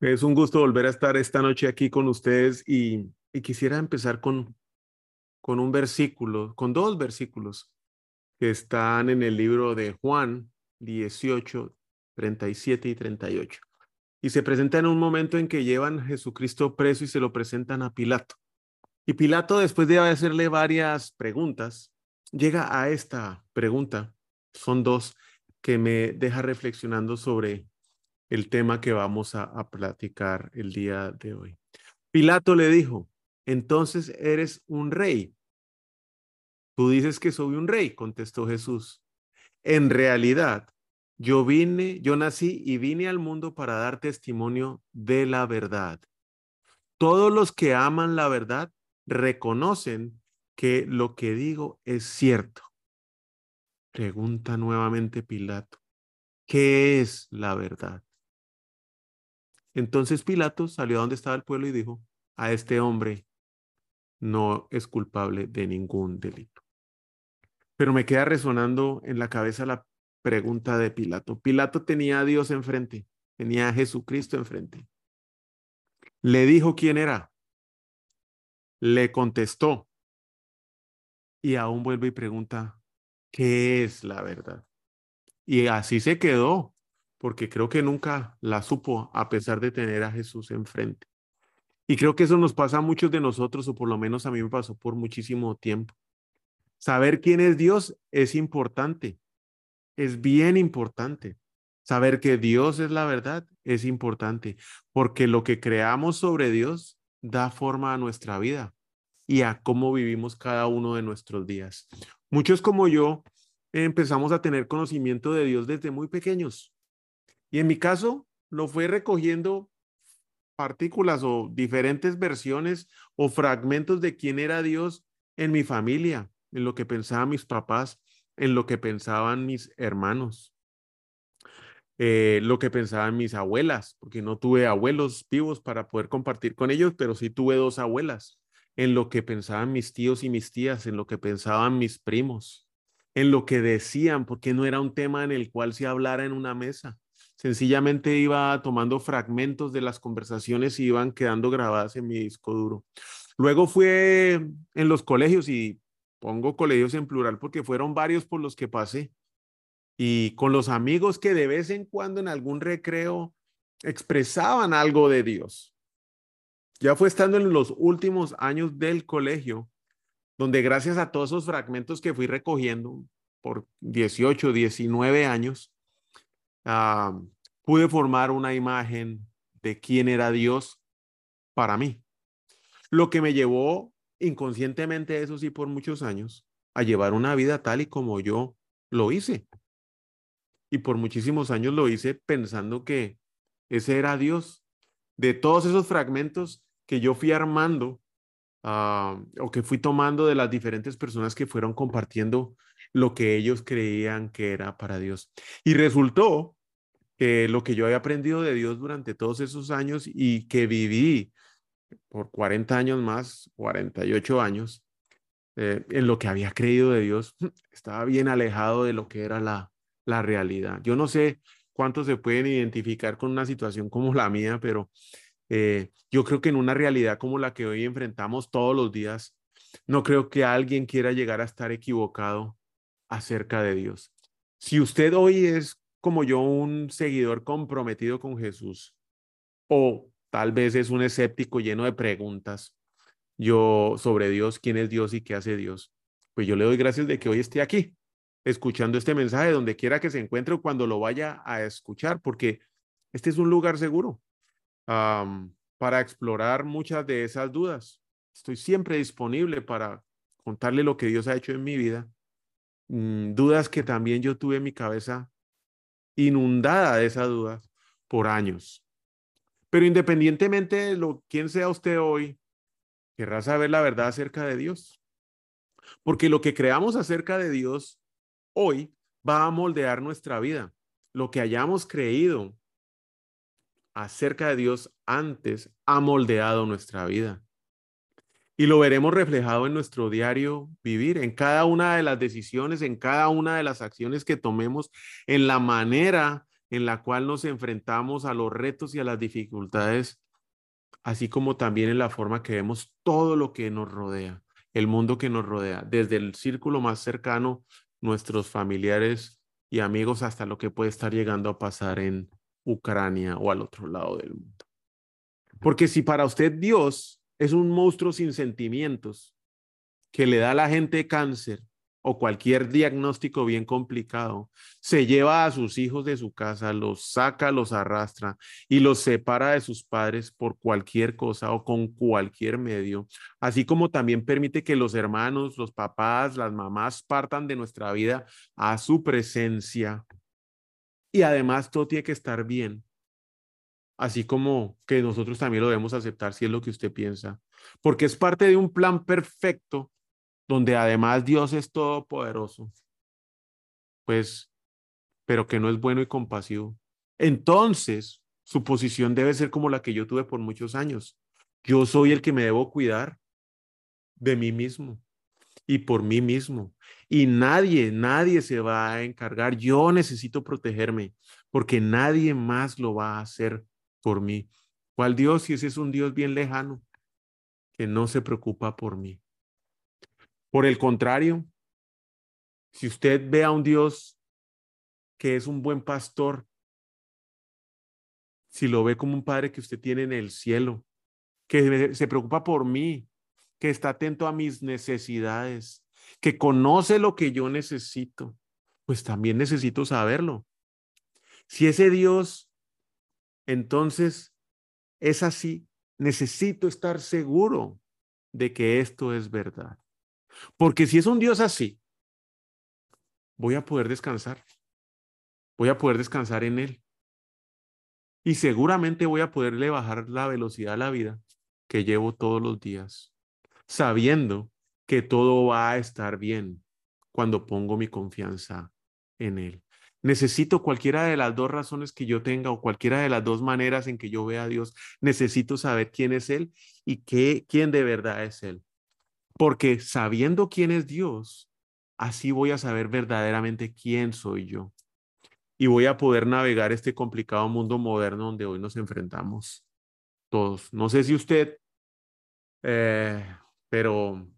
Es un gusto volver a estar esta noche aquí con ustedes y, quisiera empezar con, con un versículo, con dos versículos que están en el libro de Juan 18, 37 y 38. Y se presenta en un momento en que llevan a Jesucristo preso y se lo presentan a Pilato. Y Pilato, después de hacerle varias preguntas, llega a esta pregunta. Son dos que me deja reflexionando sobre el tema que vamos a, platicar el día de hoy. Pilato le dijo, entonces eres un rey. Tú dices que soy un rey, contestó Jesús. En realidad, yo vine, yo nací y vine al mundo para dar testimonio de la verdad. Todos los que aman la verdad reconocen que lo que digo es cierto. Pregunta nuevamente Pilato, ¿qué es la verdad? Entonces Pilato salió a donde estaba el pueblo y dijo, a este hombre no es culpable de ningún delito. Pero me queda resonando en la cabeza la pregunta de Pilato. Pilato tenía a Dios enfrente, tenía a Jesucristo enfrente. Le dijo quién era. Le contestó. Y aún vuelve y pregunta, ¿qué es la verdad? Y así se quedó porque creo que nunca la supo a pesar de tener a Jesús enfrente. Y creo que eso nos pasa a muchos de nosotros, o por lo menos a mí me pasó por muchísimo tiempo. Saber quién es Dios es importante, es bien importante. Saber que Dios es la verdad es importante, porque lo que creamos sobre Dios da forma a nuestra vida y a cómo vivimos cada uno de nuestros días. Muchos como yo empezamos a tener conocimiento de Dios desde muy pequeños. Y en mi caso, lo fue recogiendo partículas o diferentes versiones o fragmentos de quién era Dios en mi familia, en lo que pensaban mis papás, en lo que pensaban mis hermanos, eh, lo que pensaban mis abuelas, porque no tuve abuelos vivos para poder compartir con ellos, pero sí tuve dos abuelas, en lo que pensaban mis tíos y mis tías, en lo que pensaban mis primos, en lo que decían, porque no era un tema en el cual se hablara en una mesa sencillamente iba tomando fragmentos de las conversaciones y iban quedando grabadas en mi disco duro. Luego fue en los colegios y pongo colegios en plural porque fueron varios por los que pasé y con los amigos que de vez en cuando en algún recreo expresaban algo de Dios. Ya fue estando en los últimos años del colegio, donde gracias a todos esos fragmentos que fui recogiendo por 18, 19 años, Ah, pude formar una imagen de quién era Dios para mí. Lo que me llevó inconscientemente, eso sí, por muchos años, a llevar una vida tal y como yo lo hice. Y por muchísimos años lo hice pensando que ese era Dios. De todos esos fragmentos que yo fui armando ah, o que fui tomando de las diferentes personas que fueron compartiendo lo que ellos creían que era para Dios. Y resultó lo que yo había aprendido de Dios durante todos esos años y que viví por 40 años más, 48 años, eh, en lo que había creído de Dios, estaba bien alejado de lo que era la, la realidad. Yo no sé cuántos se pueden identificar con una situación como la mía, pero eh, yo creo que en una realidad como la que hoy enfrentamos todos los días, no creo que alguien quiera llegar a estar equivocado acerca de Dios. Si usted hoy es como yo un seguidor comprometido con Jesús o tal vez es un escéptico lleno de preguntas yo sobre Dios, quién es Dios y qué hace Dios. Pues yo le doy gracias de que hoy esté aquí escuchando este mensaje donde quiera que se encuentre o cuando lo vaya a escuchar, porque este es un lugar seguro para explorar muchas de esas dudas. Estoy siempre disponible para contarle lo que Dios ha hecho en mi vida. Mm, dudas que también yo tuve en mi cabeza inundada de esa duda por años. Pero independientemente de lo quién sea usted hoy, querrá saber la verdad acerca de Dios. Porque lo que creamos acerca de Dios hoy va a moldear nuestra vida. Lo que hayamos creído acerca de Dios antes ha moldeado nuestra vida. Y lo veremos reflejado en nuestro diario vivir, en cada una de las decisiones, en cada una de las acciones que tomemos, en la manera en la cual nos enfrentamos a los retos y a las dificultades, así como también en la forma que vemos todo lo que nos rodea, el mundo que nos rodea, desde el círculo más cercano, nuestros familiares y amigos, hasta lo que puede estar llegando a pasar en Ucrania o al otro lado del mundo. Porque si para usted Dios es un monstruo sin sentimientos que le da a la gente cáncer, o cualquier diagnóstico bien complicado, se lleva a sus hijos de su casa, los saca, los arrastra y los separa de sus padres por cualquier cosa o con cualquier medio, así como también permite que los hermanos, los papás, las mamás partan de nuestra vida a su presencia. Y además todo tiene que estar bien, así como que nosotros también lo debemos aceptar si es lo que usted piensa, porque es parte de un plan perfecto donde además Dios es todopoderoso, pues, pero que no es bueno y compasivo. Entonces, su posición debe ser como la que yo tuve por muchos años. Yo soy el que me debo cuidar de mí mismo y por mí mismo. Y nadie, nadie se va a encargar. Yo necesito protegerme porque nadie más lo va a hacer por mí. ¿Cuál Dios? Si ese es un Dios bien lejano, que no se preocupa por mí. Por el contrario, si usted ve a un Dios que es un buen pastor, si lo ve como un padre que usted tiene en el cielo, que se preocupa por mí, que está atento a mis necesidades, que conoce lo que yo necesito, pues también necesito saberlo. Si ese Dios, entonces, es así, necesito estar seguro de que esto es verdad. Porque si es un Dios así, voy a poder descansar. Voy a poder descansar en Él. Y seguramente voy a poderle bajar la velocidad a la vida que llevo todos los días, sabiendo que todo va a estar bien cuando pongo mi confianza en Él. Necesito cualquiera de las dos razones que yo tenga o cualquiera de las dos maneras en que yo vea a Dios. Necesito saber quién es Él y qué, quién de verdad es Él. Porque sabiendo quién es Dios, así voy a saber verdaderamente quién soy yo. Y voy a poder navegar este complicado mundo moderno donde hoy nos enfrentamos todos. No sé si usted, eh, pero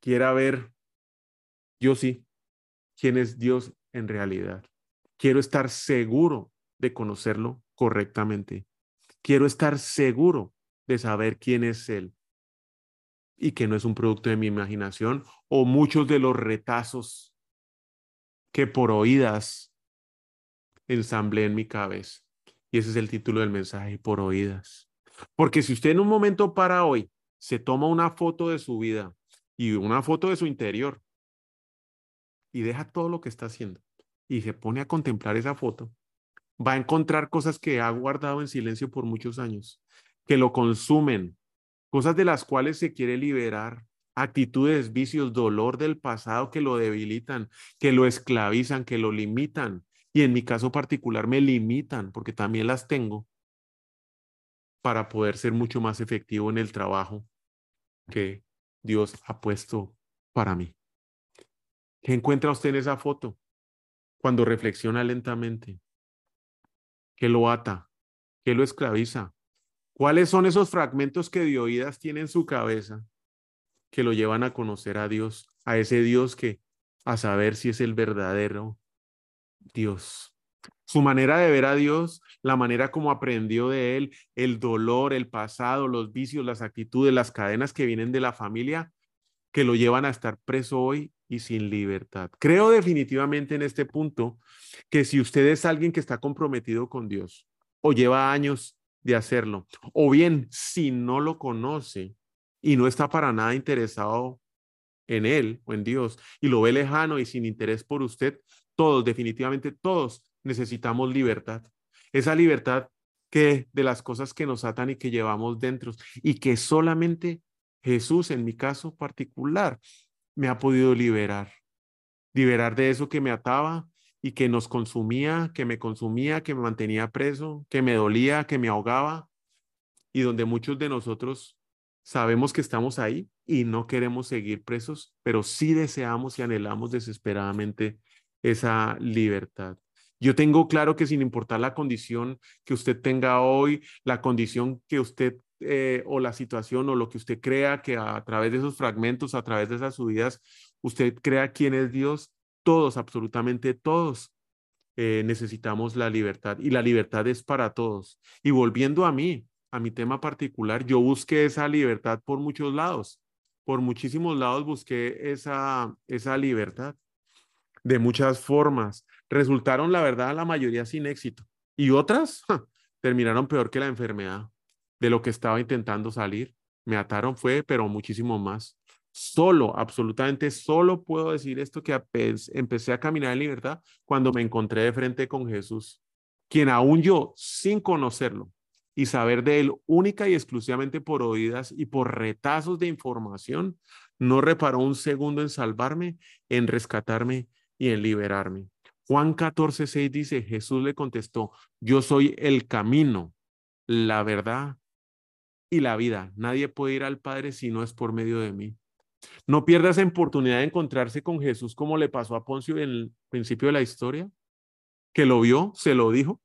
quiera ver, yo sí, quién es Dios en realidad. Quiero estar seguro de conocerlo correctamente. Quiero estar seguro de saber quién es Él y que no es un producto de mi imaginación o muchos de los retazos que por oídas ensamblé en mi cabeza. Y ese es el título del mensaje, por oídas. Porque si usted en un momento para hoy se toma una foto de su vida y una foto de su interior y deja todo lo que está haciendo y se pone a contemplar esa foto, va a encontrar cosas que ha guardado en silencio por muchos años que lo consumen, cosas de las cuales se quiere liberar, actitudes, vicios, dolor del pasado que lo debilitan, que lo esclavizan, que lo limitan. Y en mi caso particular me limitan porque también las tengo para poder ser mucho más efectivo en el trabajo que Dios ha puesto para mí. ¿Qué encuentra usted en esa foto? Cuando reflexiona lentamente. ¿Qué lo ata? ¿Qué lo esclaviza? ¿Cuáles son esos fragmentos que de oídas tiene en su cabeza que lo llevan a conocer a Dios, a ese Dios que a saber si es el verdadero Dios? Su manera de ver a Dios, la manera como aprendió de Él, el dolor, el pasado, los vicios, las actitudes, las cadenas que vienen de la familia, que lo llevan a estar preso hoy y sin libertad. Creo definitivamente en este punto que si usted es alguien que está comprometido con Dios o lleva años de hacerlo. O bien, si no lo conoce y no está para nada interesado en Él o en Dios y lo ve lejano y sin interés por usted, todos, definitivamente todos necesitamos libertad. Esa libertad que de las cosas que nos atan y que llevamos dentro y que solamente Jesús, en mi caso particular, me ha podido liberar. Liberar de eso que me ataba y que nos consumía, que me consumía, que me mantenía preso, que me dolía, que me ahogaba y donde muchos de nosotros sabemos que estamos ahí y no queremos seguir presos, pero sí deseamos y anhelamos desesperadamente esa libertad. Yo tengo claro que sin importar la condición que usted tenga hoy, la condición que usted eh, o la situación o lo que usted crea que a través de esos fragmentos, a través de esas subidas, usted crea quién es Dios, todos, absolutamente todos, eh, necesitamos la libertad y la libertad es para todos. Y volviendo a mí, a mi tema particular, yo busqué esa libertad por muchos lados, por muchísimos lados busqué esa, esa libertad de muchas formas. Resultaron, la verdad, la mayoría sin éxito. Y otras terminaron peor que la enfermedad de lo que estaba intentando salir. Me ataron fue, pero muchísimo más. Solo, absolutamente solo puedo decir esto que empecé a caminar en libertad cuando me encontré de frente con Jesús, quien aún yo, sin conocerlo y saber de él única y exclusivamente por oídas y por retazos de información, no reparó un segundo en salvarme, en rescatarme y en liberarme. Juan 14, 6 dice, Jesús le contestó, yo soy el camino, la verdad y la vida. Nadie puede ir al Padre si no es por medio de mí. No pierdas la oportunidad de encontrarse con Jesús como le pasó a Poncio en el principio de la historia, que lo vio, se lo dijo,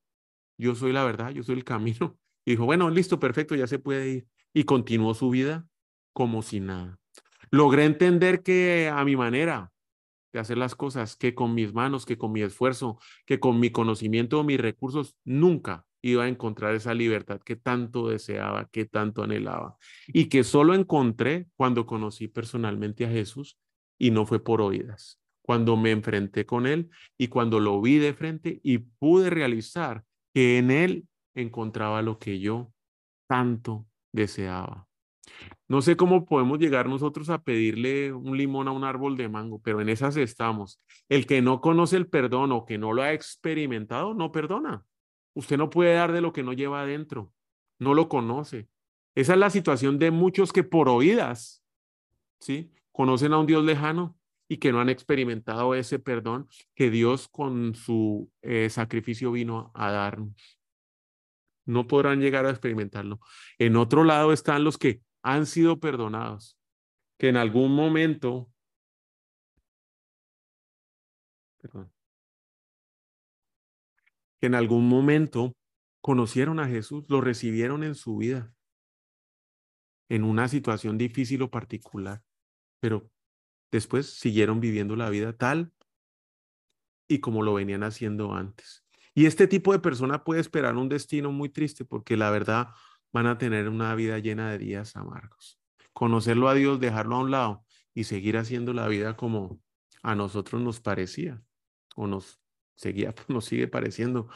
yo soy la verdad, yo soy el camino. Y dijo, bueno, listo, perfecto, ya se puede ir. Y continuó su vida como si nada. Logré entender que a mi manera, de hacer las cosas, que con mis manos, que con mi esfuerzo, que con mi conocimiento o mis recursos, nunca iba a encontrar esa libertad que tanto deseaba, que tanto anhelaba y que solo encontré cuando conocí personalmente a Jesús y no fue por oídas, cuando me enfrenté con Él y cuando lo vi de frente y pude realizar que en Él encontraba lo que yo tanto deseaba. No sé cómo podemos llegar nosotros a pedirle un limón a un árbol de mango, pero en esas estamos. El que no conoce el perdón o que no lo ha experimentado, no perdona. Usted no puede dar de lo que no lleva adentro, no lo conoce. Esa es la situación de muchos que por oídas, ¿sí? Conocen a un Dios lejano y que no han experimentado ese perdón que Dios con su eh, sacrificio vino a darnos. No podrán llegar a experimentarlo. En otro lado están los que han sido perdonados, que en algún momento, perdón, que en algún momento conocieron a Jesús, lo recibieron en su vida, en una situación difícil o particular, pero después siguieron viviendo la vida tal y como lo venían haciendo antes. Y este tipo de persona puede esperar un destino muy triste porque la verdad van a tener una vida llena de días amargos. Conocerlo a Dios, dejarlo a un lado y seguir haciendo la vida como a nosotros nos parecía o nos seguía, nos sigue pareciendo,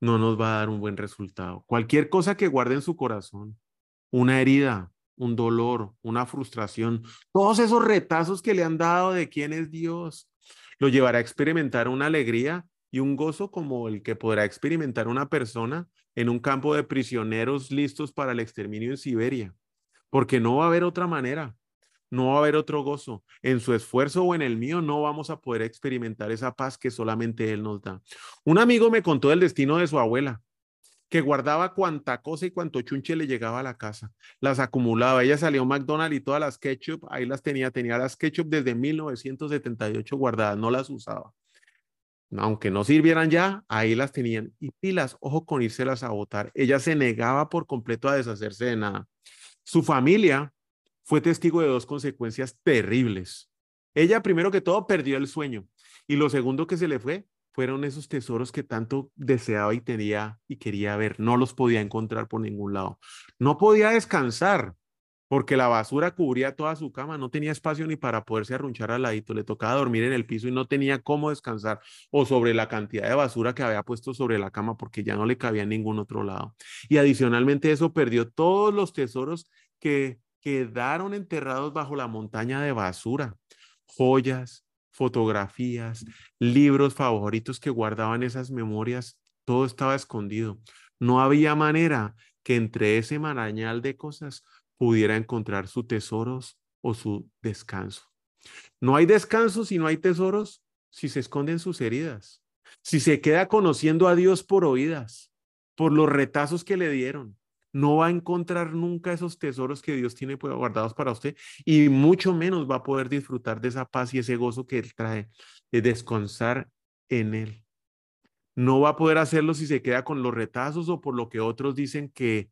no nos va a dar un buen resultado. Cualquier cosa que guarde en su corazón, una herida, un dolor, una frustración, todos esos retazos que le han dado de quién es Dios, lo llevará a experimentar una alegría y un gozo como el que podrá experimentar una persona en un campo de prisioneros listos para el exterminio en Siberia, porque no va a haber otra manera, no va a haber otro gozo. En su esfuerzo o en el mío no vamos a poder experimentar esa paz que solamente Él nos da. Un amigo me contó el destino de su abuela, que guardaba cuanta cosa y cuanto chunche le llegaba a la casa. Las acumulaba. Ella salió a McDonald's y todas las ketchup, ahí las tenía. Tenía las ketchup desde 1978 guardadas, no las usaba aunque no sirvieran ya, ahí las tenían. Y pilas, ojo con írselas a votar. Ella se negaba por completo a deshacerse de nada. Su familia fue testigo de dos consecuencias terribles. Ella, primero que todo, perdió el sueño. Y lo segundo que se le fue fueron esos tesoros que tanto deseaba y tenía y quería ver. No los podía encontrar por ningún lado. No podía descansar porque la basura cubría toda su cama, no tenía espacio ni para poderse arrunchar al ladito, le tocaba dormir en el piso y no tenía cómo descansar o sobre la cantidad de basura que había puesto sobre la cama porque ya no le cabía en ningún otro lado. Y adicionalmente eso perdió todos los tesoros que quedaron enterrados bajo la montaña de basura. joyas, fotografías, libros favoritos que guardaban esas memorias, todo estaba escondido. No había manera que entre ese marañal de cosas pudiera encontrar sus tesoros o su descanso. No hay descanso si no hay tesoros, si se esconden sus heridas, si se queda conociendo a Dios por oídas, por los retazos que le dieron. No va a encontrar nunca esos tesoros que Dios tiene pues, guardados para usted y mucho menos va a poder disfrutar de esa paz y ese gozo que Él trae, de descansar en Él. No va a poder hacerlo si se queda con los retazos o por lo que otros dicen que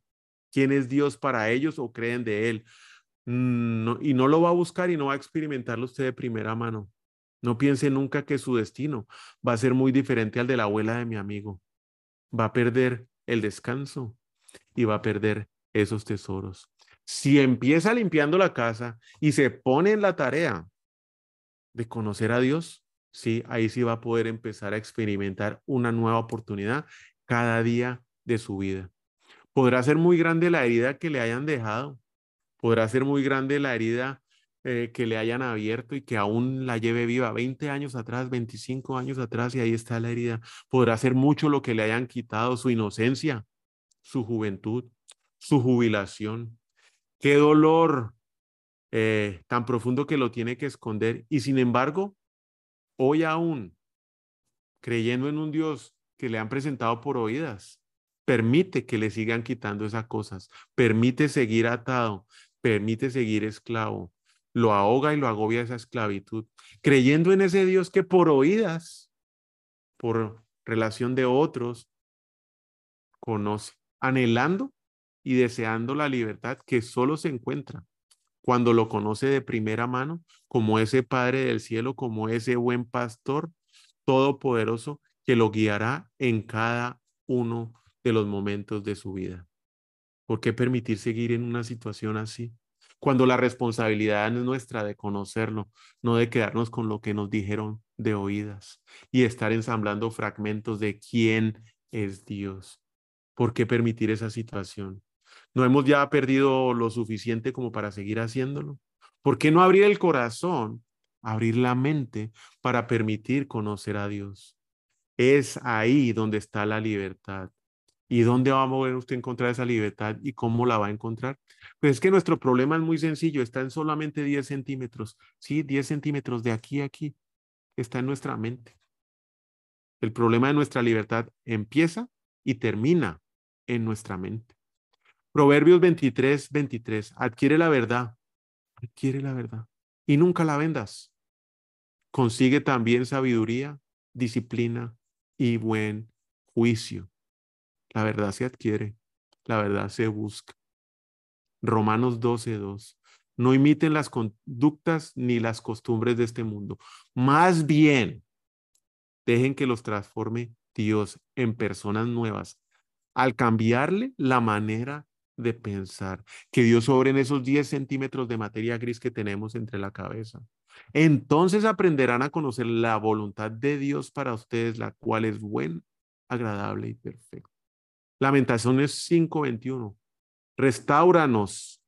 quién es Dios para ellos o creen de Él. Y no lo va a buscar y no va a experimentarlo usted de primera mano. No piense nunca que su destino va a ser muy diferente al de la abuela de mi amigo. Va a perder el descanso y va a perder esos tesoros. Si empieza limpiando la casa y se pone en la tarea de conocer a Dios, sí, ahí sí va a poder empezar a experimentar una nueva oportunidad cada día de su vida. Podrá ser muy grande la herida que le hayan dejado, podrá ser muy grande la herida eh, que le hayan abierto y que aún la lleve viva 20 años atrás, 25 años atrás y ahí está la herida. Podrá ser mucho lo que le hayan quitado, su inocencia, su juventud, su jubilación. Qué dolor eh, tan profundo que lo tiene que esconder. Y sin embargo, hoy aún, creyendo en un Dios que le han presentado por oídas, permite que le sigan quitando esas cosas, permite seguir atado, permite seguir esclavo, lo ahoga y lo agobia esa esclavitud, creyendo en ese Dios que por oídas, por relación de otros, conoce, anhelando y deseando la libertad que solo se encuentra cuando lo conoce de primera mano, como ese Padre del cielo, como ese buen pastor todopoderoso que lo guiará en cada uno de los momentos de su vida. ¿Por qué permitir seguir en una situación así? Cuando la responsabilidad es nuestra de conocerlo, no de quedarnos con lo que nos dijeron de oídas y estar ensamblando fragmentos de quién es Dios. ¿Por qué permitir esa situación? ¿No hemos ya perdido lo suficiente como para seguir haciéndolo? ¿Por qué no abrir el corazón, abrir la mente para permitir conocer a Dios? Es ahí donde está la libertad. ¿Y dónde va a mover usted encontrar esa libertad y cómo la va a encontrar? Pues es que nuestro problema es muy sencillo, está en solamente 10 centímetros. Sí, 10 centímetros de aquí a aquí. Está en nuestra mente. El problema de nuestra libertad empieza y termina en nuestra mente. Proverbios 23, 23. Adquiere la verdad. Adquiere la verdad. Y nunca la vendas. Consigue también sabiduría, disciplina y buen juicio. La verdad se adquiere. La verdad se busca. Romanos 12, 2. No imiten las conductas ni las costumbres de este mundo. Más bien, dejen que los transforme Dios en personas nuevas al cambiarle la manera de pensar, que Dios sobre en esos 10 centímetros de materia gris que tenemos entre la cabeza. Entonces aprenderán a conocer la voluntad de Dios para ustedes, la cual es buena, agradable y perfecta. Lamentaciones 5:21. Restáuranos,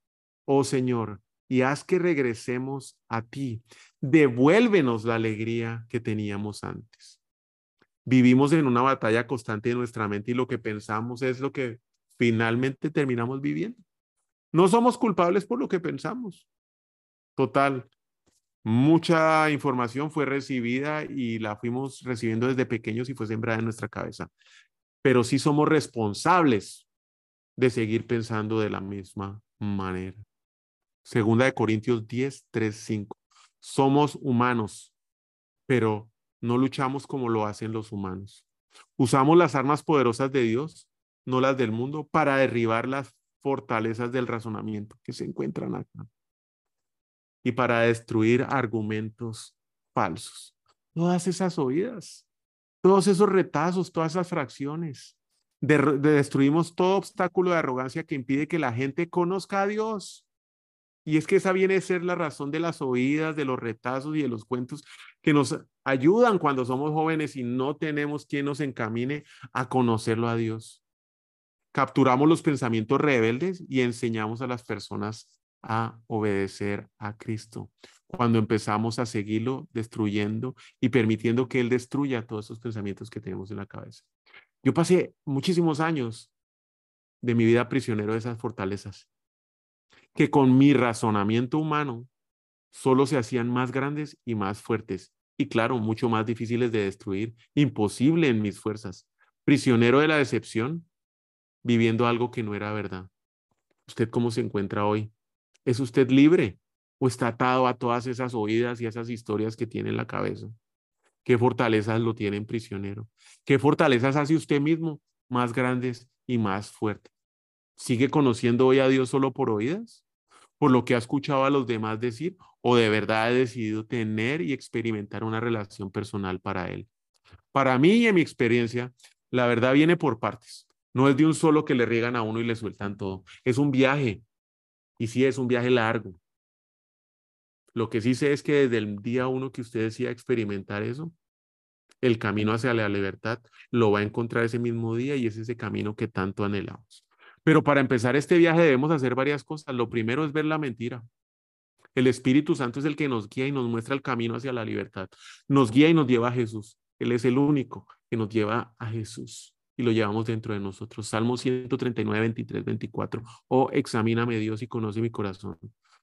oh Señor, y haz que regresemos a ti. Devuélvenos la alegría que teníamos antes. Vivimos en una batalla constante en nuestra mente y lo que pensamos es lo que finalmente terminamos viviendo. No somos culpables por lo que pensamos. Total, mucha información fue recibida y la fuimos recibiendo desde pequeños y fue sembrada en nuestra cabeza. Pero sí somos responsables de seguir pensando de la misma manera. Segunda de Corintios 10, 3, 5. Somos humanos, pero no luchamos como lo hacen los humanos. Usamos las armas poderosas de Dios no las del mundo, para derribar las fortalezas del razonamiento que se encuentran acá y para destruir argumentos falsos. Todas esas oídas, todos esos retazos, todas esas fracciones. destruimos todo obstáculo de arrogancia que impide que la gente conozca a Dios. Y es que esa viene a ser la razón de las oídas, de los retazos y de los cuentos que nos ayudan cuando somos jóvenes y no tenemos quien nos encamine a conocerlo a Dios capturamos los pensamientos rebeldes y enseñamos a las personas a obedecer a Cristo. cuando empezamos a seguirlo destruyendo y permitiendo que Él destruya todos esos pensamientos que tenemos en la cabeza. Yo pasé muchísimos años de mi vida prisionero de esas fortalezas, que con mi razonamiento humano solo se hacían más grandes y más fuertes, y claro, mucho más difíciles de destruir, imposible en mis fuerzas, prisionero de la decepción, viviendo algo que no era verdad. ¿Usted cómo se encuentra hoy? ¿Es usted libre o está atado a todas esas oídas y esas historias que tiene en la cabeza? ¿Qué fortalezas lo tienen prisionero? ¿Qué fortalezas hace usted mismo más grandes y más fuertes? ¿Sigue conociendo hoy a Dios solo por oídas? ¿Por lo que ha escuchado a los demás decir? ¿O de verdad ha decidido tener y experimentar una relación personal para Él? Para mí y en mi experiencia, la verdad viene por partes. No es de un solo que le riegan a uno y le sueltan todo. Es un viaje. Y sí, es un viaje largo. Lo que sí sé es que desde el día uno que usted decía experimentar eso, el camino hacia la libertad lo va a encontrar ese mismo día y es ese camino que tanto anhelamos. Pero para empezar este viaje debemos hacer varias cosas. Lo primero es ver la mentira. El Espíritu Santo es el que nos guía y nos muestra el camino hacia la libertad. Nos guía y nos lleva a Jesús. Él es el único que nos lleva a Jesús y lo llevamos dentro de nosotros. Salmo 139, 23, 24. Oh, examíname Dios y conoce mi corazón.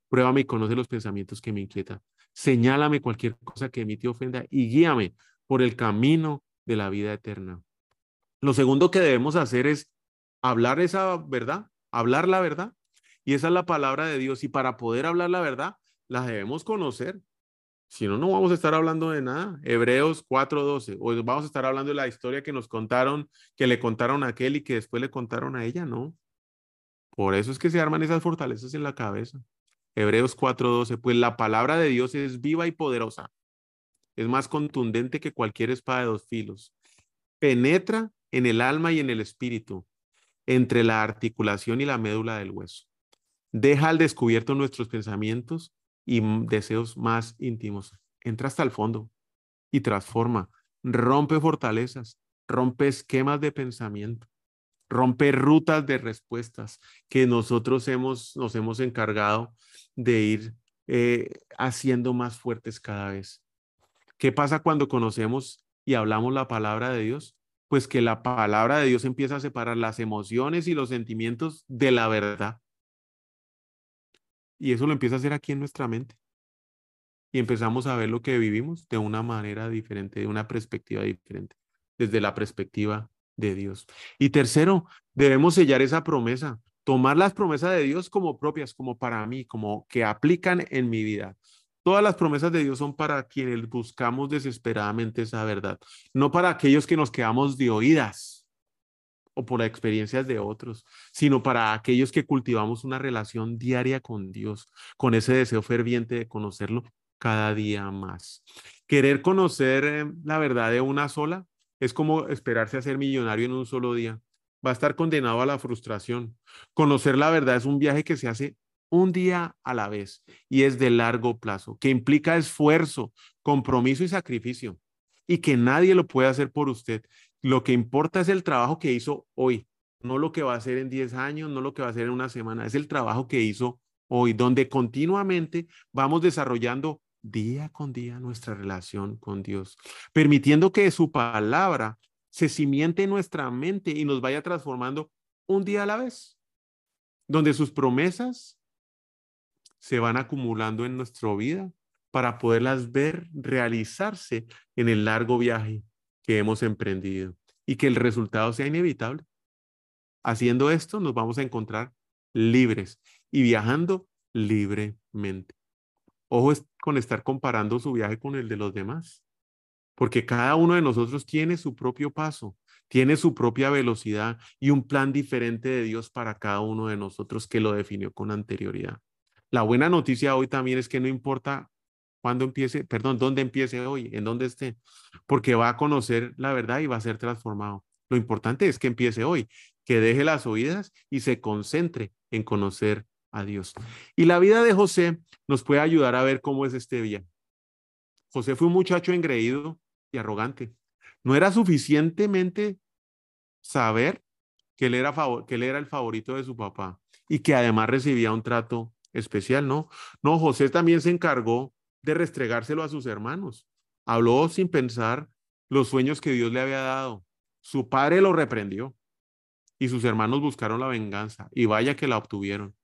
Pruébame y conoce los pensamientos que me inquietan. Señálame cualquier cosa que mí te ofenda y guíame por el camino de la vida eterna. Lo segundo que debemos hacer es hablar esa verdad, hablar la verdad. Y esa es la palabra de Dios. Y para poder hablar la verdad, la debemos conocer. Si no, no vamos a estar hablando de nada. Hebreos 4:12. O vamos a estar hablando de la historia que nos contaron, que le contaron a aquel y que después le contaron a ella, no. Por eso es que se arman esas fortalezas en la cabeza. Hebreos 4:12. Pues la palabra de Dios es viva y poderosa. Es más contundente que cualquier espada de dos filos. Penetra en el alma y en el espíritu, entre la articulación y la médula del hueso. Deja al descubierto nuestros pensamientos y deseos más íntimos. Entra hasta el fondo y transforma, rompe fortalezas, rompe esquemas de pensamiento, rompe rutas de respuestas que nosotros hemos, nos hemos encargado de ir eh, haciendo más fuertes cada vez. ¿Qué pasa cuando conocemos y hablamos la palabra de Dios? Pues que la palabra de Dios empieza a separar las emociones y los sentimientos de la verdad. Y eso lo empieza a hacer aquí en nuestra mente. Y empezamos a ver lo que vivimos de una manera diferente, de una perspectiva diferente, desde la perspectiva de Dios. Y tercero, debemos sellar esa promesa, tomar las promesas de Dios como propias, como para mí, como que aplican en mi vida. Todas las promesas de Dios son para quienes buscamos desesperadamente esa verdad, no para aquellos que nos quedamos de oídas o por experiencias de otros, sino para aquellos que cultivamos una relación diaria con Dios, con ese deseo ferviente de conocerlo cada día más. Querer conocer eh, la verdad de una sola es como esperarse a ser millonario en un solo día. Va a estar condenado a la frustración. Conocer la verdad es un viaje que se hace un día a la vez y es de largo plazo, que implica esfuerzo, compromiso y sacrificio y que nadie lo puede hacer por usted. Lo que importa es el trabajo que hizo hoy, no lo que va a hacer en 10 años, no lo que va a hacer en una semana, es el trabajo que hizo hoy, donde continuamente vamos desarrollando día con día nuestra relación con Dios, permitiendo que su palabra se simiente en nuestra mente y nos vaya transformando un día a la vez, donde sus promesas se van acumulando en nuestra vida para poderlas ver realizarse en el largo viaje que hemos emprendido y que el resultado sea inevitable. Haciendo esto nos vamos a encontrar libres y viajando libremente. Ojo con estar comparando su viaje con el de los demás, porque cada uno de nosotros tiene su propio paso, tiene su propia velocidad y un plan diferente de Dios para cada uno de nosotros que lo definió con anterioridad. La buena noticia hoy también es que no importa cuándo empiece, perdón, dónde empiece hoy, en dónde esté, porque va a conocer la verdad y va a ser transformado. Lo importante es que empiece hoy, que deje las oídas y se concentre en conocer a Dios. Y la vida de José nos puede ayudar a ver cómo es este día. José fue un muchacho engreído y arrogante. No era suficientemente saber que él era, que él era el favorito de su papá y que además recibía un trato especial, ¿no? No, José también se encargó de restregárselo a sus hermanos. Habló sin pensar los sueños que Dios le había dado. Su padre lo reprendió y sus hermanos buscaron la venganza y vaya que la obtuvieron.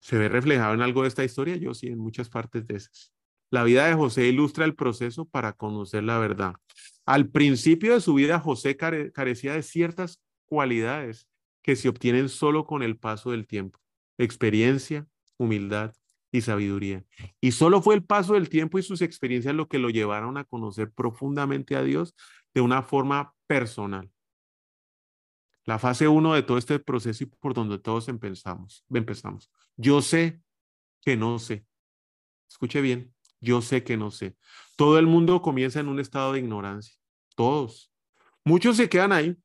¿Se ve reflejado en algo de esta historia? Yo sí, en muchas partes de esas. La vida de José ilustra el proceso para conocer la verdad. Al principio de su vida, José carecía de ciertas cualidades que se obtienen solo con el paso del tiempo. Experiencia, humildad y sabiduría. Y solo fue el paso del tiempo y sus experiencias lo que lo llevaron a conocer profundamente a Dios de una forma personal. La fase uno de todo este proceso y por donde todos empezamos. empezamos. Yo sé que no sé. Escuche bien, yo sé que no sé. Todo el mundo comienza en un estado de ignorancia. Todos. Muchos se quedan ahí.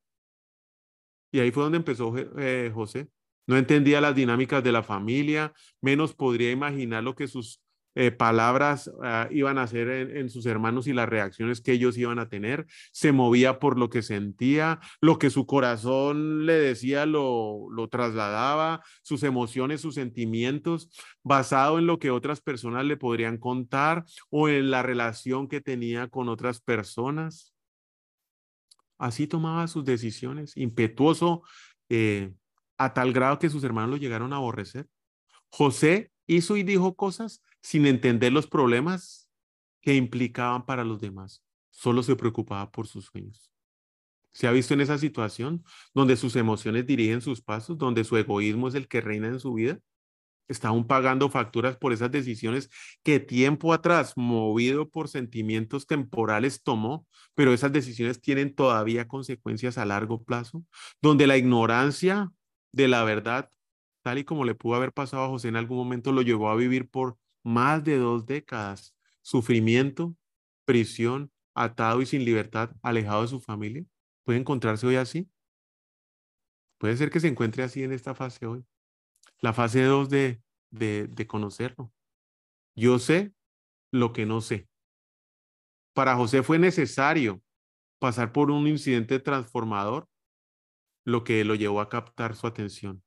Y ahí fue donde empezó eh, José. No entendía las dinámicas de la familia, menos podría imaginar lo que sus eh, palabras ah, iban a hacer en, sus hermanos y las reacciones que ellos iban a tener. Se movía por lo que sentía, lo que su corazón le decía lo, lo trasladaba, sus emociones, sus sentimientos, basado en lo que otras personas le podrían contar o en la relación que tenía con otras personas. Así tomaba sus decisiones, impetuoso eh, a tal grado que sus hermanos lo llegaron a aborrecer. José hizo y dijo cosas sin entender los problemas que implicaban para los demás. Solo se preocupaba por sus sueños. ¿Se ha visto en esa situación donde sus emociones dirigen sus pasos, donde su egoísmo es el que reina en su vida? Está aún pagando facturas por esas decisiones que tiempo atrás, movido por sentimientos temporales, tomó, pero esas decisiones tienen todavía consecuencias a largo plazo, donde la ignorancia de la verdad, tal y como le pudo haber pasado a José en algún momento, lo llevó a vivir por más de dos décadas. Sufrimiento, prisión, atado y sin libertad, alejado de su familia. ¿Puede encontrarse hoy así? Puede ser que se encuentre así en esta fase hoy. La fase 2 de, de, de conocerlo. Yo sé lo que no sé. Para José fue necesario pasar por un incidente transformador, lo que lo llevó a captar su atención.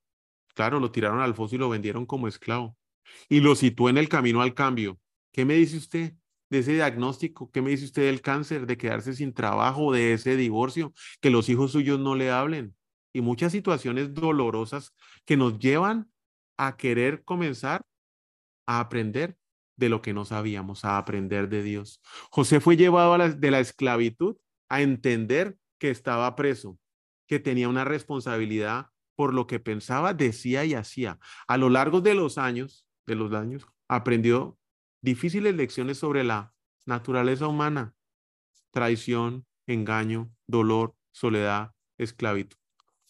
Claro, lo tiraron al foso y lo vendieron como esclavo y lo situó en el camino al cambio. ¿Qué me dice usted de ese diagnóstico? ¿Qué me dice usted del cáncer, de quedarse sin trabajo, de ese divorcio, que los hijos suyos no le hablen? Y muchas situaciones dolorosas que nos llevan a querer comenzar a aprender de lo que no sabíamos, a aprender de Dios. José fue llevado de la esclavitud a entender que estaba preso, que tenía una responsabilidad por lo que pensaba, decía y hacía. A lo largo de los años, de los años, aprendió difíciles lecciones sobre la naturaleza humana, traición, engaño, dolor, soledad, esclavitud.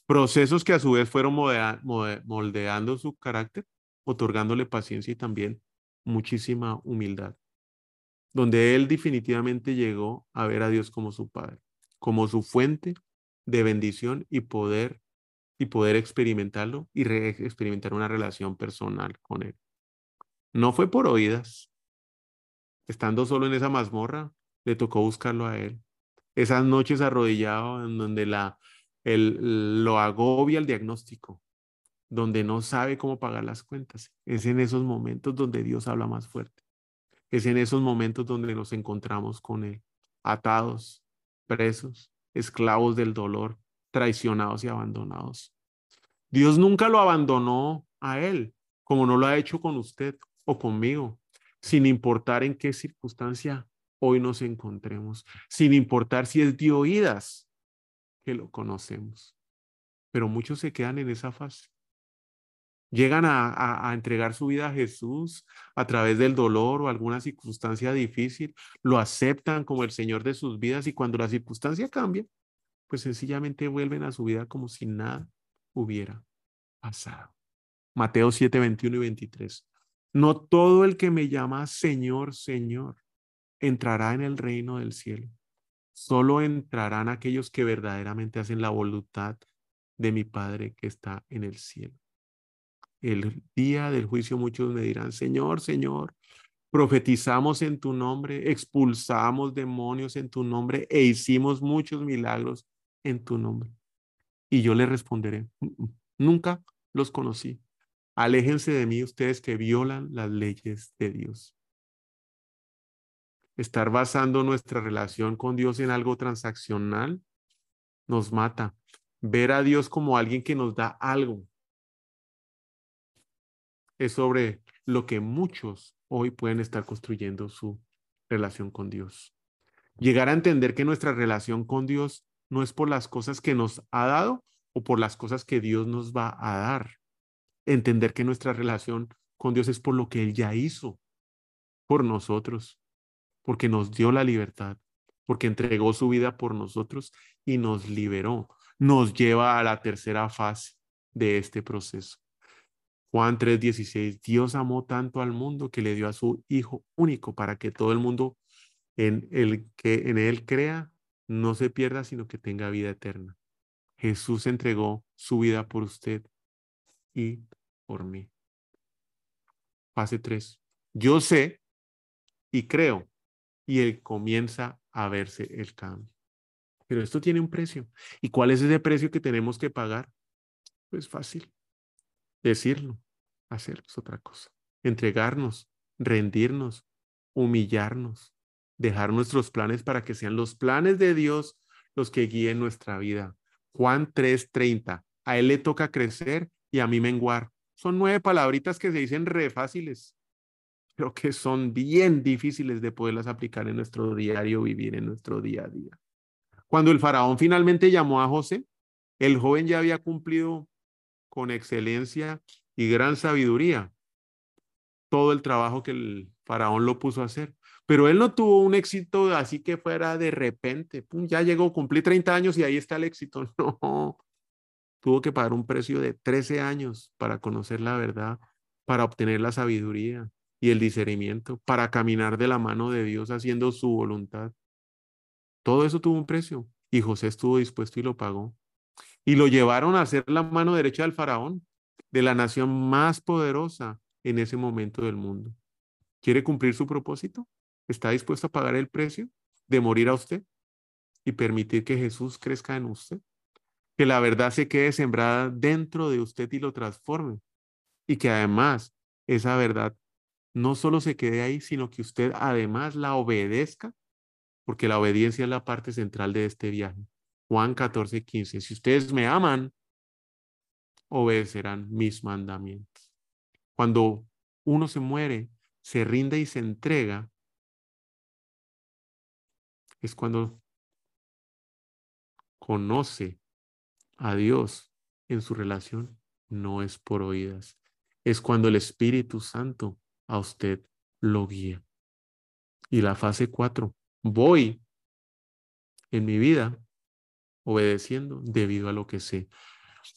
Procesos que a su vez fueron moldeando su carácter, otorgándole paciencia y también muchísima humildad, donde él definitivamente llegó a ver a Dios como su Padre, como su fuente de bendición y poder y poder experimentarlo y experimentar una relación personal con él. No fue por oídas. Estando solo en esa mazmorra, le tocó buscarlo a él. Esas noches arrodillado en donde la, el, lo agobia el diagnóstico, donde no sabe cómo pagar las cuentas. Es en esos momentos donde Dios habla más fuerte. Es en esos momentos donde nos encontramos con Él, atados, presos, esclavos del dolor, traicionados y abandonados. Dios nunca lo abandonó a Él, como no lo ha hecho con usted o conmigo, sin importar en qué circunstancia hoy nos encontremos, sin importar si es de oídas que lo conocemos. Pero muchos se quedan en esa fase. Llegan a, a, entregar su vida a Jesús a través del dolor o alguna circunstancia difícil, lo aceptan como el Señor de sus vidas y cuando la circunstancia cambia, pues sencillamente vuelven a su vida como si nada hubiera pasado. Mateo 7, 21 y 23. No todo el que me llama Señor, Señor, entrará en el reino del cielo. Solo entrarán aquellos que verdaderamente hacen la voluntad de mi Padre que está en el cielo. El día del juicio muchos me dirán, Señor, Señor, profetizamos en tu nombre, expulsamos demonios en tu nombre e hicimos muchos milagros en tu nombre. Y yo le responderé, nunca los conocí. Aléjense de mí ustedes que violan las leyes de Dios. estar basando nuestra relación con Dios en algo transaccional nos mata. Ver a Dios como alguien que nos da algo es sobre lo que muchos hoy pueden estar construyendo su relación con Dios. Llegar a entender que nuestra relación con Dios no es por las cosas que nos ha dado o por las cosas que Dios nos va a dar. Entender que nuestra relación con Dios es por lo que Él ya hizo por nosotros, porque nos dio la libertad, porque entregó su vida por nosotros y nos liberó. Nos lleva a la tercera fase de este proceso. Juan 3:16, Dios amó tanto al mundo que le dio a su Hijo único para que todo el mundo en el que en él crea no se pierda, sino que tenga vida eterna. Jesús entregó su vida por usted y por mí. Fase 3. Yo sé y creo y él comienza a verse el cambio. Pero esto tiene un precio. ¿Y cuál es ese precio que tenemos que pagar? Pues fácil. Decirlo, hacer es otra cosa. Entregarnos, rendirnos, humillarnos, dejar nuestros planes para que sean los planes de Dios los que guíen nuestra vida. Juan 3:30. A él le toca crecer y a mí menguar. Son nueve palabritas que se dicen re fáciles, pero que son bien difíciles de poderlas aplicar en nuestro diario vivir, en nuestro día a día. Cuando el faraón finalmente llamó a José, el joven ya había cumplido con excelencia y gran sabiduría todo el trabajo que el faraón lo puso a hacer. Pero él no tuvo un éxito así que fuera de repente. ya llegó, cumplí 30 años y ahí está el éxito. No, tuvo que pagar un precio de 13 años para conocer la verdad, para obtener la sabiduría y el discernimiento, para caminar de la mano de Dios haciendo su voluntad. Todo eso tuvo un precio y José estuvo dispuesto y lo pagó. Y lo llevaron a ser la mano derecha del faraón, de la nación más poderosa en ese momento del mundo. ¿Quiere cumplir su propósito? ¿Está dispuesto a pagar el precio de morir a usted y permitir que Jesús crezca en usted? Que la verdad se quede sembrada dentro de usted y lo transforme. Y que además esa verdad no solo se quede ahí, sino que usted además la obedezca, porque la obediencia es la parte central de este viaje. Juan 14, 15. Si ustedes me aman, obedecerán mis mandamientos. Cuando uno se muere, se rinde y se entrega, es cuando conoce a Dios en su relación, no es por oídas. Es cuando el Espíritu Santo a usted lo guía. Y la fase cuatro, voy en mi vida obedeciendo debido a lo que sé.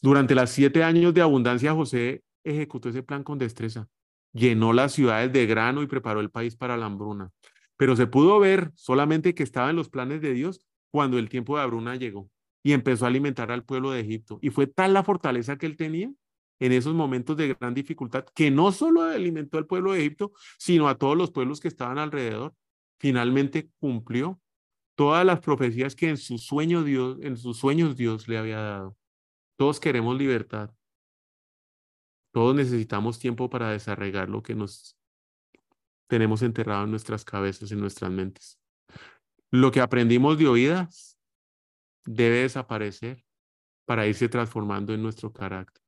Durante las siete años de abundancia, José ejecutó ese plan con destreza. Llenó las ciudades de grano y preparó el país para la hambruna. Pero se pudo ver solamente que estaba en los planes de Dios cuando el tiempo de Abruna llegó y empezó a alimentar al pueblo de Egipto. Y fue tal la fortaleza que él tenía en esos momentos de gran dificultad que no solo alimentó al pueblo de Egipto, sino a todos los pueblos que estaban alrededor. Finalmente cumplió todas las profecías que en sus sueños Dios, en sus sueños Dios le había dado. Todos queremos libertad. Todos necesitamos tiempo para desarraigar lo que nos tenemos enterrado en nuestras cabezas, en nuestras mentes. Lo que aprendimos de oídas debe desaparecer para irse transformando en nuestro carácter.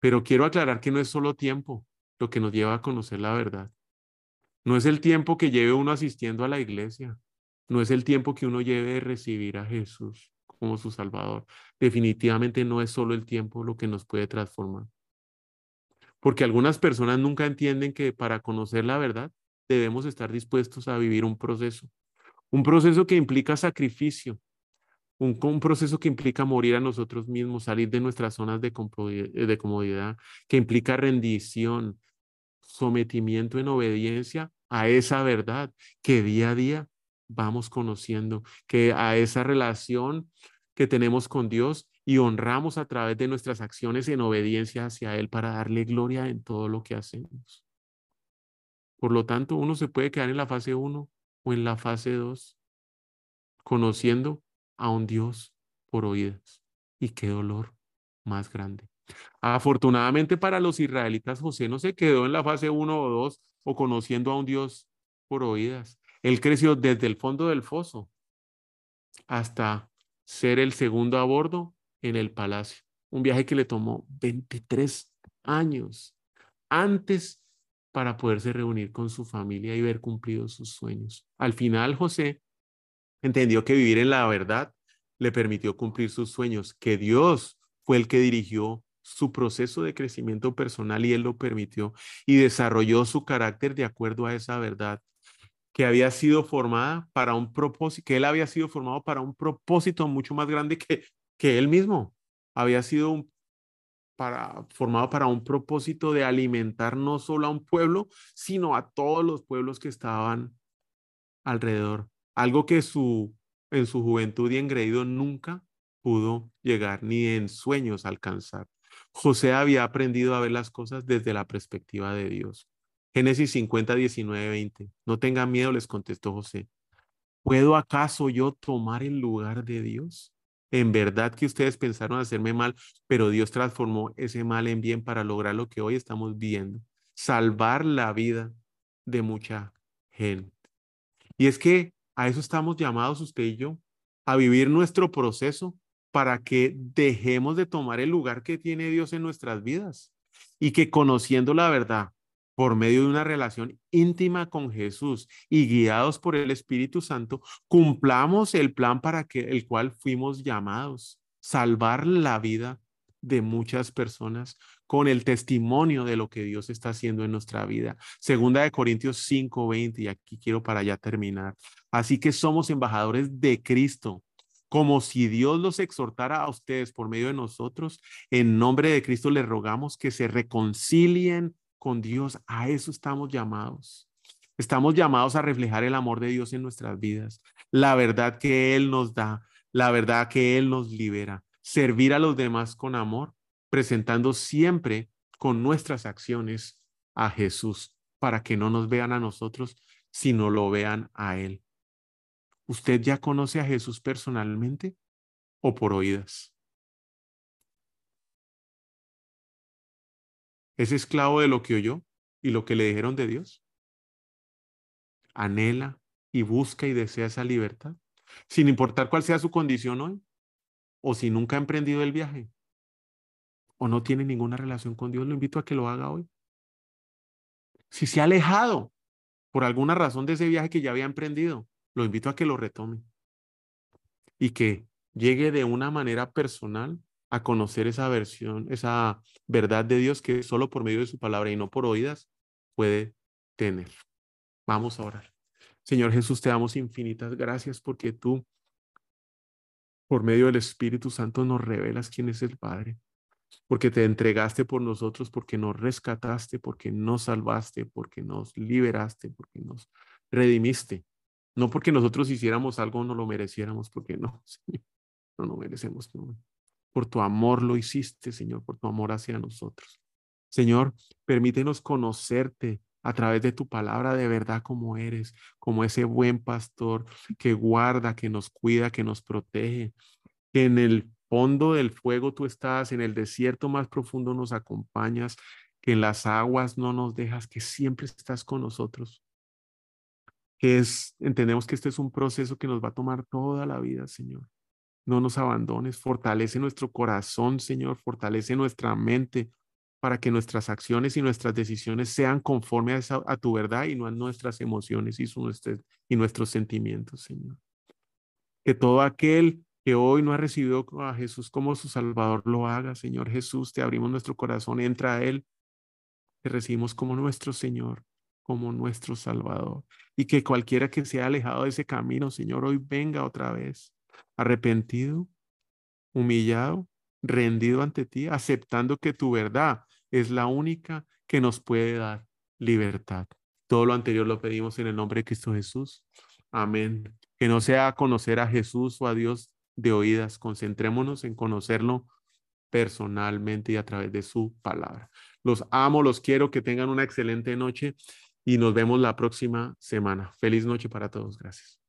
Pero quiero aclarar que no es solo tiempo lo que nos lleva a conocer la verdad. No es el tiempo que lleve uno asistiendo a la iglesia. No es el tiempo que uno lleve de recibir a Jesús como su Salvador. Definitivamente no es solo el tiempo lo que nos puede transformar. Porque algunas personas nunca entienden que para conocer la verdad debemos estar dispuestos a vivir un proceso. Un proceso que implica sacrificio, un, proceso que implica morir a nosotros mismos, salir de nuestras zonas de, de comodidad, que implica rendición, sometimiento en obediencia a esa verdad que día a día vamos conociendo, que a esa relación que tenemos con Dios y honramos a través de nuestras acciones en obediencia hacia Él para darle gloria en todo lo que hacemos. Por lo tanto, uno se puede quedar en la fase 1 o en la fase 2, conociendo a un Dios por oídas. Y qué dolor más grande. Afortunadamente para los israelitas, José no se quedó en la fase 1 o 2 o conociendo a un Dios por oídas. Él creció desde el fondo del foso hasta ser el segundo a bordo en el palacio. Un viaje que le tomó 23 años antes para poderse reunir con su familia y ver cumplidos sus sueños. Al final, José entendió que vivir en la verdad le permitió cumplir sus sueños, que Dios fue el que dirigió su proceso de crecimiento personal y él lo permitió y desarrolló su carácter de acuerdo a esa verdad que había sido formada para un propósito, que él había sido formado para un propósito mucho más grande que, que él mismo. Había sido un, para, formado para un propósito de alimentar no solo a un pueblo, sino a todos los pueblos que estaban alrededor. Algo que su, en su juventud y engreído nunca pudo llegar ni en sueños alcanzar. José había aprendido a ver las cosas desde la perspectiva de Dios. Génesis 50, 19, 20. No tengan miedo, les contestó José. ¿Puedo acaso yo tomar el lugar de Dios? En verdad que ustedes pensaron hacerme mal, pero Dios transformó ese mal en bien para lograr lo que hoy estamos viendo, salvar la vida de mucha gente. Y es que a eso estamos llamados usted y yo, a vivir nuestro proceso para que dejemos de tomar el lugar que tiene Dios en nuestras vidas y que conociendo la verdad por medio de una relación íntima con Jesús y guiados por el Espíritu Santo, cumplamos el plan para que el cual fuimos llamados, salvar la vida de muchas personas con el testimonio de lo que Dios está haciendo en nuestra vida. Segunda de Corintios 5:20 y aquí quiero para ya terminar. Así que somos embajadores de Cristo como si Dios los exhortara a ustedes por medio de nosotros. En nombre de Cristo les rogamos que se reconcilien con Dios. A eso estamos llamados. Estamos llamados a reflejar el amor de Dios en nuestras vidas, la verdad que Él nos da, la verdad que Él nos libera, servir a los demás con amor, presentando siempre con nuestras acciones a Jesús, para que no nos vean a nosotros, sino lo vean a Él. ¿Usted ya conoce a Jesús personalmente o por oídas? ¿Es esclavo de lo que oyó y lo que le dijeron de Dios? ¿Anhela y busca y desea esa libertad? Sin importar cuál sea su condición hoy, o si nunca ha emprendido el viaje, o no tiene ninguna relación con Dios, lo invito a que lo haga hoy. Si se ha alejado por alguna razón de ese viaje que ya había emprendido, lo invito a que lo retome y que llegue de una manera personal a conocer esa versión, esa verdad de Dios que solo por medio de su palabra y no por oídas puede tener. Vamos a orar. Señor Jesús, te damos infinitas gracias porque tú, por medio del Espíritu Santo, nos revelas quién es el Padre, porque te entregaste por nosotros, porque nos rescataste, porque nos salvaste, porque nos liberaste, porque nos redimiste. No porque nosotros hiciéramos algo, no lo mereciéramos, porque no, Señor, no lo merecemos. Por tu amor lo hiciste, Señor, por tu amor hacia nosotros. Señor, permítenos conocerte a través de tu palabra de verdad como eres, como ese buen pastor que guarda, que nos cuida, que nos protege, que en el fondo del fuego tú estás, en el desierto más profundo nos acompañas, que en las aguas no nos dejas, que siempre estás con nosotros que es, entendemos que este es un proceso que nos va a tomar toda la vida, Señor. No nos abandones, fortalece nuestro corazón, Señor, fortalece nuestra mente para que nuestras acciones y nuestras decisiones sean conformes a, tu verdad y no a nuestras emociones y, y nuestros sentimientos, Señor. Que todo aquel que hoy no ha recibido a Jesús como su Salvador lo haga, Señor Jesús, te abrimos nuestro corazón, entra a Él, te recibimos como nuestro Señor como nuestro Salvador. Y que cualquiera que se haya alejado de ese camino, Señor, hoy venga otra vez, arrepentido, humillado, rendido ante ti, aceptando que tu verdad es la única que nos puede dar libertad. Todo lo anterior lo pedimos en el nombre de Cristo Jesús. Amén. Que no sea conocer a Jesús o a Dios de oídas, concentrémonos en conocerlo personalmente y a través de su palabra. Los amo, los quiero, que tengan una excelente noche y nos vemos la próxima semana. Feliz noche para todos. Gracias.